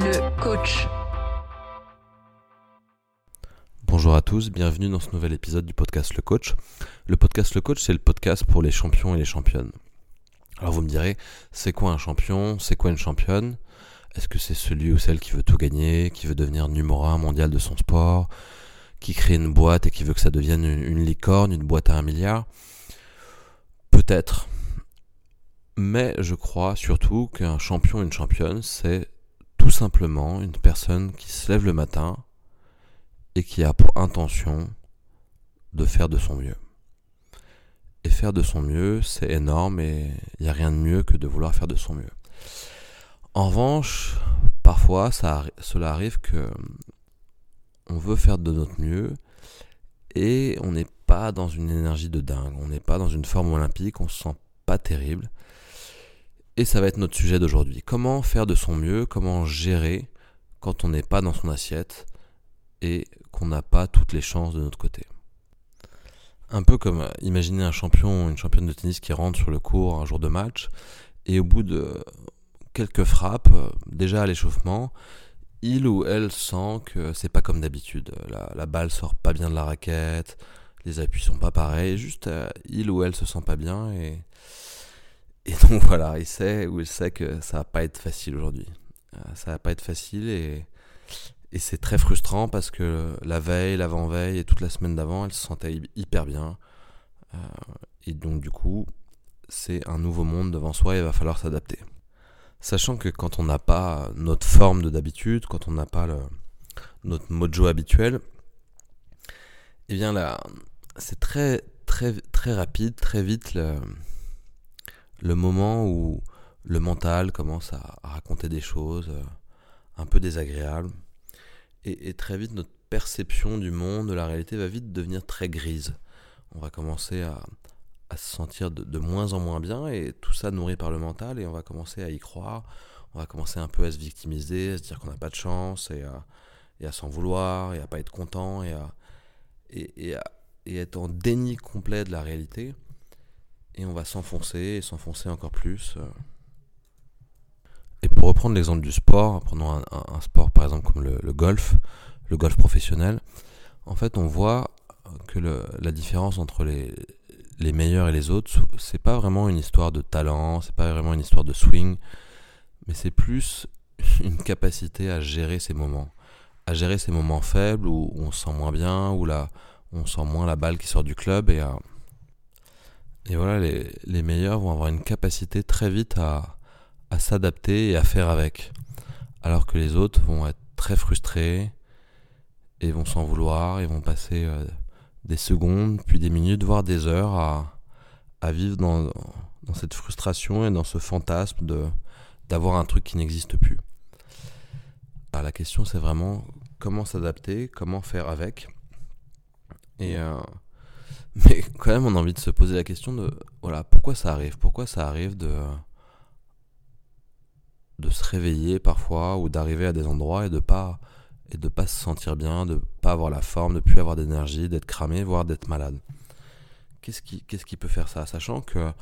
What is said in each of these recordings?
le coach. Bonjour à tous, bienvenue dans ce nouvel épisode du podcast Le Coach. Le podcast Le Coach, c'est le podcast pour les champions et les championnes. Alors vous me direz, c'est quoi un champion? C'est quoi une championne? Est-ce que c'est celui ou celle qui veut tout gagner, qui veut devenir numéro un mondial de son sport, qui crée une boîte et qui veut que ça devienne une, licorne, une boîte à un milliard? Peut-être. Mais je crois surtout qu'un champion, une championne, c'est tout simplement une personne qui se lève le matin et qui a pour intention de faire de son mieux. Et faire de son mieux, c'est énorme et il n'y a rien de mieux que de vouloir faire de son mieux. En revanche, parfois, ça, cela arrive que on veut faire de notre mieux et on n'est pas dans une énergie de dingue, on n'est pas dans une forme olympique, on se sent pas terrible. Et ça va être notre sujet d'aujourd'hui. Comment faire de son mieux, comment gérer quand on n'est pas dans son assiette et qu'on n'a pas toutes les chances de notre côté. Un peu comme euh, imaginer un champion, une championne de tennis qui rentre sur le court un jour de match et au bout de quelques frappes, euh, déjà à l'échauffement, il ou elle sent que c'est pas comme d'habitude. La, la, balle sort pas bien de la raquette, les appuis sont pas pareils, juste euh, il ou elle se sent pas bien et, et voilà, il sait il sait que ça va pas être facile aujourd'hui. ça va pas être facile et, et c'est très frustrant parce que la veille, l'avant-veille et toute la semaine d'avant, elle se sentait hyper bien. Euh, et donc du coup, c'est un nouveau monde devant soi et il va falloir s'adapter. Sachant que quand on n'a pas notre forme de d'habitude, quand on n'a pas le, notre mojo habituel, eh bien là, c'est très très très rapide, très vite le, le moment où le mental commence à, raconter des choses euh, un peu désagréables et, très vite, notre perception du monde, de la réalité, va vite devenir très grise. On va commencer à, se sentir de, moins en moins bien, et tout ça nourri par le mental, et on va commencer à y croire. On va commencer un peu à se victimiser, à se dire qu'on n'a pas de chance, et à, s'en vouloir, et à pas être content, et à, être en déni complet de la réalité. Et on va s'enfoncer, et s'enfoncer encore plus. Euh, et pour reprendre l'exemple du sport, prenons un, sport par exemple comme le, golf, le golf professionnel, en fait on voit que la différence entre les, meilleurs et les autres, c'est pas vraiment une histoire de talent, c'est pas vraiment une histoire de swing, mais c'est plus une capacité à gérer ces moments, à gérer ces moments faibles où, on se sent moins bien, où là on sent moins la balle qui sort du club et et voilà les, meilleurs vont avoir une capacité très vite à à s'adapter et à faire avec. Alors que les autres vont être très frustrés et vont s'en vouloir et vont passer euh, des secondes, puis des minutes, voire des heures à, à vivre dans, dans, cette frustration et dans ce fantasme d'avoir un truc qui n'existe plus. Alors, la question c'est vraiment comment s'adapter, comment faire avec. Et euh, mais quand même on a envie de se poser la question de voilà pourquoi ça arrive, pourquoi ça arrive de de se réveiller parfois ou d'arriver à des endroits et de pas et de pas se sentir bien, de pas avoir la forme, de plus avoir d'énergie, d'être cramé, voire d'être malade? Qu'est-ce qui, qu'est-ce qui peut faire ça? Sachant que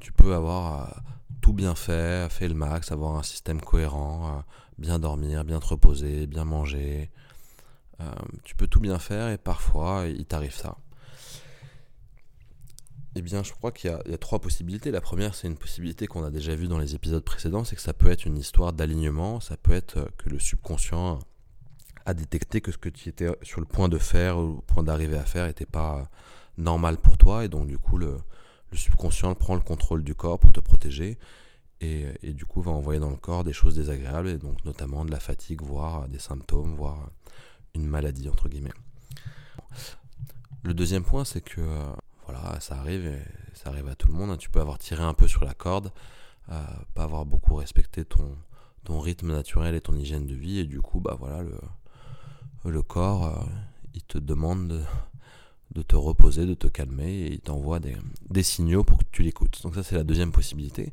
tu peux avoir euh, tout bien fait, fait le max, avoir un système cohérent, euh, bien dormir, bien te reposer, bien manger. Euh, tu peux tout bien faire et parfois il t'arrive ça. Eh bien, je crois qu'il y, a trois possibilités. La première, c'est une possibilité qu'on a déjà vue dans les épisodes précédents, c'est que ça peut être une histoire d'alignement, ça peut être euh, que le subconscient a détecté que ce que tu étais sur le point de faire ou au point d'arriver à faire n'était pas normal pour toi, et donc du coup, le, subconscient prend le contrôle du corps pour te protéger, et, et, du coup va envoyer dans le corps des choses désagréables, et donc notamment de la fatigue, voire des symptômes, voire une maladie, entre guillemets. Le deuxième point, c'est que euh, voilà, ça arrive, ça arrive à tout le monde. Hein. Tu peux avoir tiré un peu sur la corde, euh, pas avoir beaucoup respecté ton, ton rythme naturel et ton hygiène de vie, et du coup, bah voilà, le, le corps, euh, il te demande de, te reposer, de te calmer, et il t'envoie des, des signaux pour que tu l'écoutes. Donc ça, c'est la deuxième possibilité.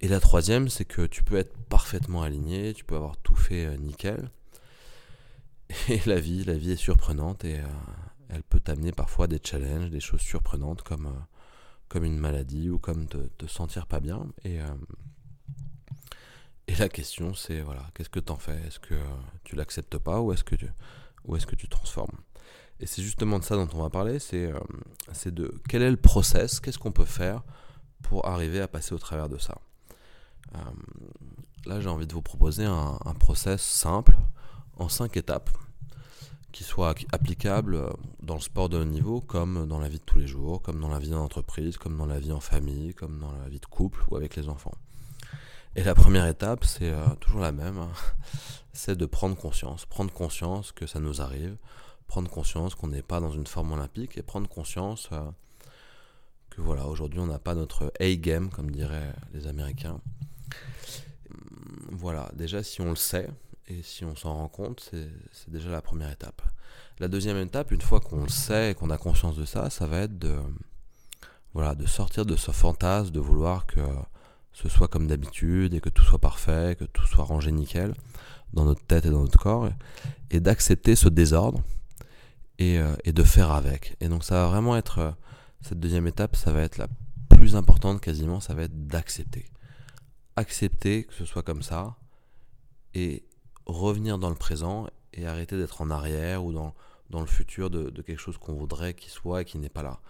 Et la troisième, c'est que tu peux être parfaitement aligné, tu peux avoir tout fait euh, nickel. Et la vie, la vie est surprenante et elle peut t'amener parfois des challenges, des choses surprenantes comme, euh, une maladie ou comme te, te sentir pas bien. Et, euh, Et la question, c'est voilà, qu'est-ce que tu en fais? Est-ce que tu l'acceptes pas ou est-ce que tu, transformes? Et c'est justement de ça dont on va parler. C'est, c'est de quel est le process? Qu'est-ce qu'on peut faire pour arriver à passer au travers de ça? Là, j'ai envie de vous proposer un, un process simple en cinq étapes qui soit applicable euh, dans le sport de haut niveau comme dans la vie de tous les jours, comme dans la vie d'entreprise, comme dans la vie en famille, comme dans la vie de couple ou avec les enfants. Et la première étape, c'est euh, toujours la même, hein. c'est de prendre conscience. Prendre conscience que ça nous arrive, prendre conscience qu'on n'est pas dans une forme olympique et prendre conscience euh, que voilà, aujourd'hui on n'a pas notre A-game, comme diraient les Américains. Voilà, déjà si on le sait, et si on s'en rend compte, c'est déjà la première étape. La deuxième étape, une fois qu'on le sait et qu'on a conscience de ça, ça va être de, voilà, de sortir de ce fantasme, de vouloir que ce soit comme d'habitude et que tout soit parfait, que tout soit rangé nickel dans notre tête et dans notre corps, et, d'accepter ce désordre et, euh, et, de faire avec. Et donc ça va vraiment être, euh, cette deuxième étape, ça va être la plus importante quasiment, ça va être d'accepter. Accepter que ce soit comme ça et revenir dans le présent et arrêter d'être en arrière ou dans, dans le futur de, quelque chose qu'on voudrait qu'il soit et qui n'est pas là.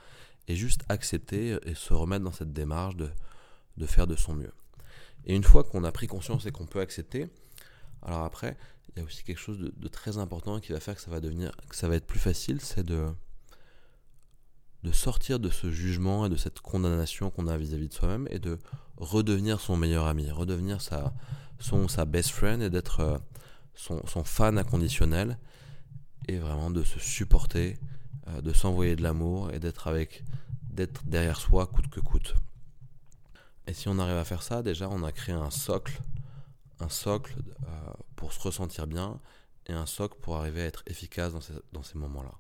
Et juste accepter et se remettre dans cette démarche de, de faire de son mieux. Et une fois qu'on a pris conscience et qu'on peut accepter, alors après, il y a aussi quelque chose de, très important qui va faire que ça va devenir, que ça va être plus facile, c'est de, de sortir de ce jugement et de cette condamnation qu'on a vis-à-vis -vis de soi-même et de redevenir son meilleur ami, redevenir sa, son, sa best friend et d'être euh, son, fan inconditionnel et vraiment de se supporter, euh, de s'envoyer de l'amour et d'être avec, d'être derrière soi coûte que coûte. Et si on arrive à faire ça, déjà on a créé un socle, un socle euh, pour se ressentir bien et un socle pour arriver à être efficace dans ces, moments-là.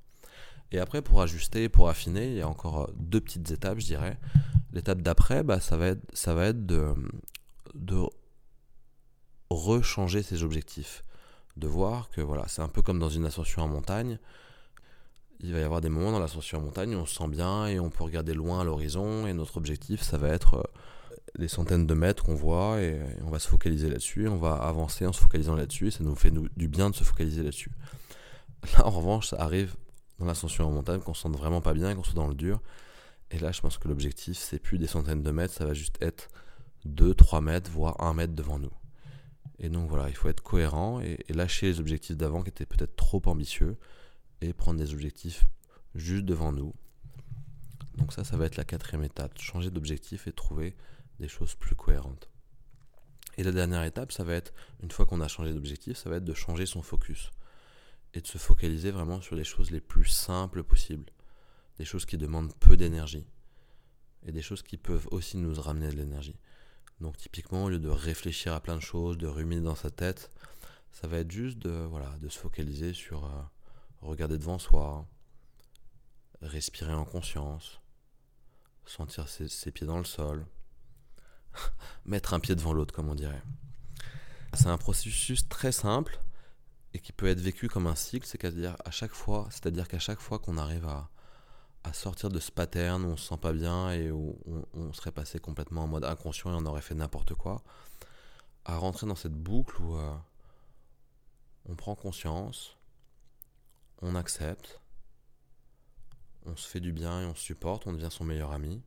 Et après, pour ajuster, pour affiner, il y a encore deux petites étapes, je dirais. L'étape d'après, bah, ça va être, ça va être de rechanger ses objectifs. De voir que voilà, c'est un peu comme dans une ascension en montagne. Il va y avoir des moments dans l'ascension en montagne où on se sent bien et on peut regarder loin à l'horizon et notre objectif ça va être euh, les centaines de mètres qu'on voit et, on va se focaliser là-dessus, on va avancer en se focalisant là-dessus et ça nous fait du bien de se focaliser là-dessus. Là en revanche ça arrive dans l'ascension en montagne qu'on se sente vraiment pas bien, qu'on soit dans le dur. Et là je pense que l'objectif c'est plus des centaines de mètres, ça va juste être 2, 3 mètres, voire 1 mètre devant nous. Et donc voilà, il faut être cohérent et, lâcher les objectifs d'avant qui étaient peut-être trop ambitieux et prendre des objectifs juste devant nous. Donc ça, ça va être la quatrième étape, changer d'objectif et trouver des choses plus cohérentes. Et la dernière étape, ça va être, une fois qu'on a changé d'objectif, ça va être de changer son focus et de se focaliser vraiment sur les choses les plus simples possibles, des choses qui demandent peu d'énergie et des choses qui peuvent aussi nous ramener de l'énergie. Donc typiquement, au lieu de réfléchir à plein de choses, de ruminer dans sa tête, ça va être juste de, voilà, de se focaliser sur euh, regarder devant soi, respirer en conscience, sentir ses, pieds dans le sol, mettre un pied devant l'autre, comme on dirait. C'est un processus très simple et qui peut être vécu comme un cycle, c'est-à-dire à chaque fois, c'est-à-dire qu'à chaque fois qu'on arrive à, à sortir de ce pattern où on se sent pas bien et où on, serait passé complètement en mode inconscient et on aurait fait n'importe quoi, à rentrer dans cette boucle où euh, on prend conscience, on accepte, on se fait du bien et on se supporte, on devient son meilleur ami,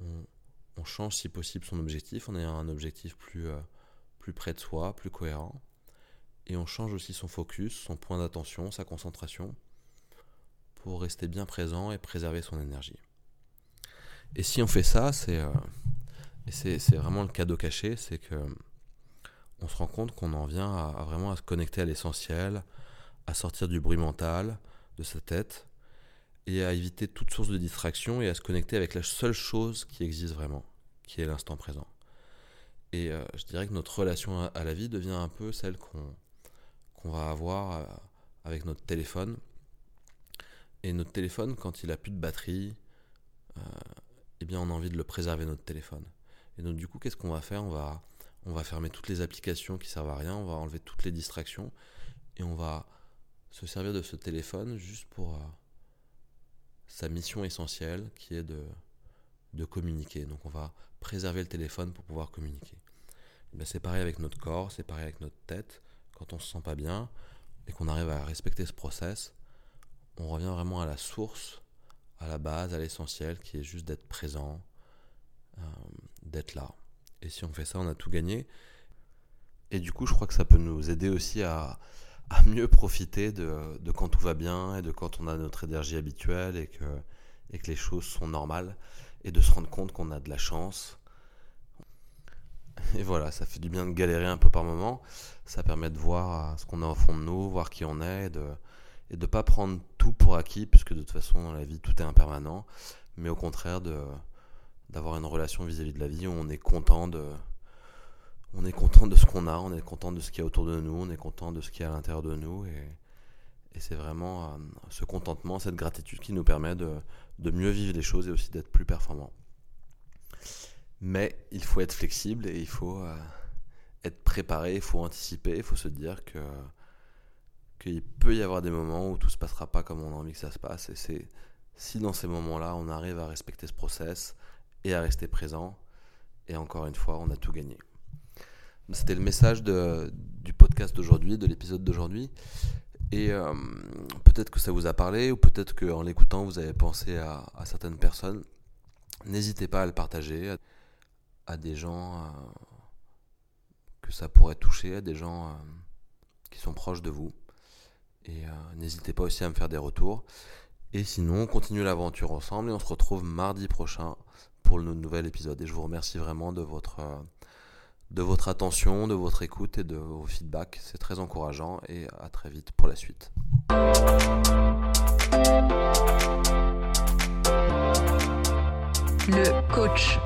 on, change si possible son objectif, on a un objectif plus, euh, plus près de soi, plus cohérent, et on change aussi son focus, son point d'attention, sa concentration pour rester bien présent et préserver son énergie. Et si on fait ça, c'est euh, c'est vraiment le cadeau caché, c'est que on se rend compte qu'on en vient à, vraiment à se connecter à l'essentiel, à sortir du bruit mental de sa tête et à éviter toute source de distraction et à se connecter avec la seule chose qui existe vraiment, qui est l'instant présent. Et euh, je dirais que notre relation à, la vie devient un peu celle qu'on qu'on va avoir euh, avec notre téléphone et notre téléphone, quand il a plus de batterie, euh, eh bien, on a envie de le préserver notre téléphone. Et donc, du coup, qu'est-ce qu'on va faire? On va, fermer toutes les applications qui servent à rien, on va enlever toutes les distractions, et on va se servir de ce téléphone juste pour euh, sa mission essentielle, qui est de, communiquer. Donc, on va préserver le téléphone pour pouvoir communiquer. Ben, c'est pareil avec notre corps, c'est pareil avec notre tête. Quand on se sent pas bien et qu'on arrive à respecter ce process, on revient vraiment à la source, à la base, à l'essentiel, qui est juste d'être présent, euh, d'être là. Et si on fait ça, on a tout gagné. Et du coup, je crois que ça peut nous aider aussi à, mieux profiter de, quand tout va bien et de quand on a notre énergie habituelle et que, les choses sont normales et de se rendre compte qu'on a de la chance. Et voilà, ça fait du bien de galérer un peu par moment. Ça permet de voir ce qu'on a au fond de nous, voir qui on est et de et de pas prendre tout pour acquis, puisque de toute façon dans la vie tout est impermanent, mais au contraire d'avoir une relation vis-à-vis de la vie où on est content de on est content de ce qu'on a, on est content de ce qu'il y a autour de nous, on est content de ce qu'il y a à l'intérieur de nous et, et c'est vraiment ce contentement, cette gratitude qui nous permet de, de mieux vivre les choses et aussi d'être plus performant. Mais il faut être flexible et il faut euh, être préparé, il faut anticiper, il faut se dire que qu'il peut y avoir des moments où tout se passera pas comme on a envie que ça se passe. Et c'est si dans ces moments-là, on arrive à respecter ce process et à rester présent, et encore une fois, on a tout gagné. C'était le message de, du podcast d'aujourd'hui, de l'épisode d'aujourd'hui. Et euh, peut-être que ça vous a parlé, ou peut-être qu'en l'écoutant, vous avez pensé à, certaines personnes. N'hésitez pas à le partager à, des gens euh, que ça pourrait toucher, à des gens euh, qui sont proches de vous. Et euh, n'hésitez pas aussi à me faire des retours. Et sinon, on continue l'aventure ensemble et on se retrouve mardi prochain pour le nouvel épisode. Et je vous remercie vraiment de votre, euh, de votre attention, de votre écoute et de vos feedbacks. C'est très encourageant et à très vite pour la suite. Le coach.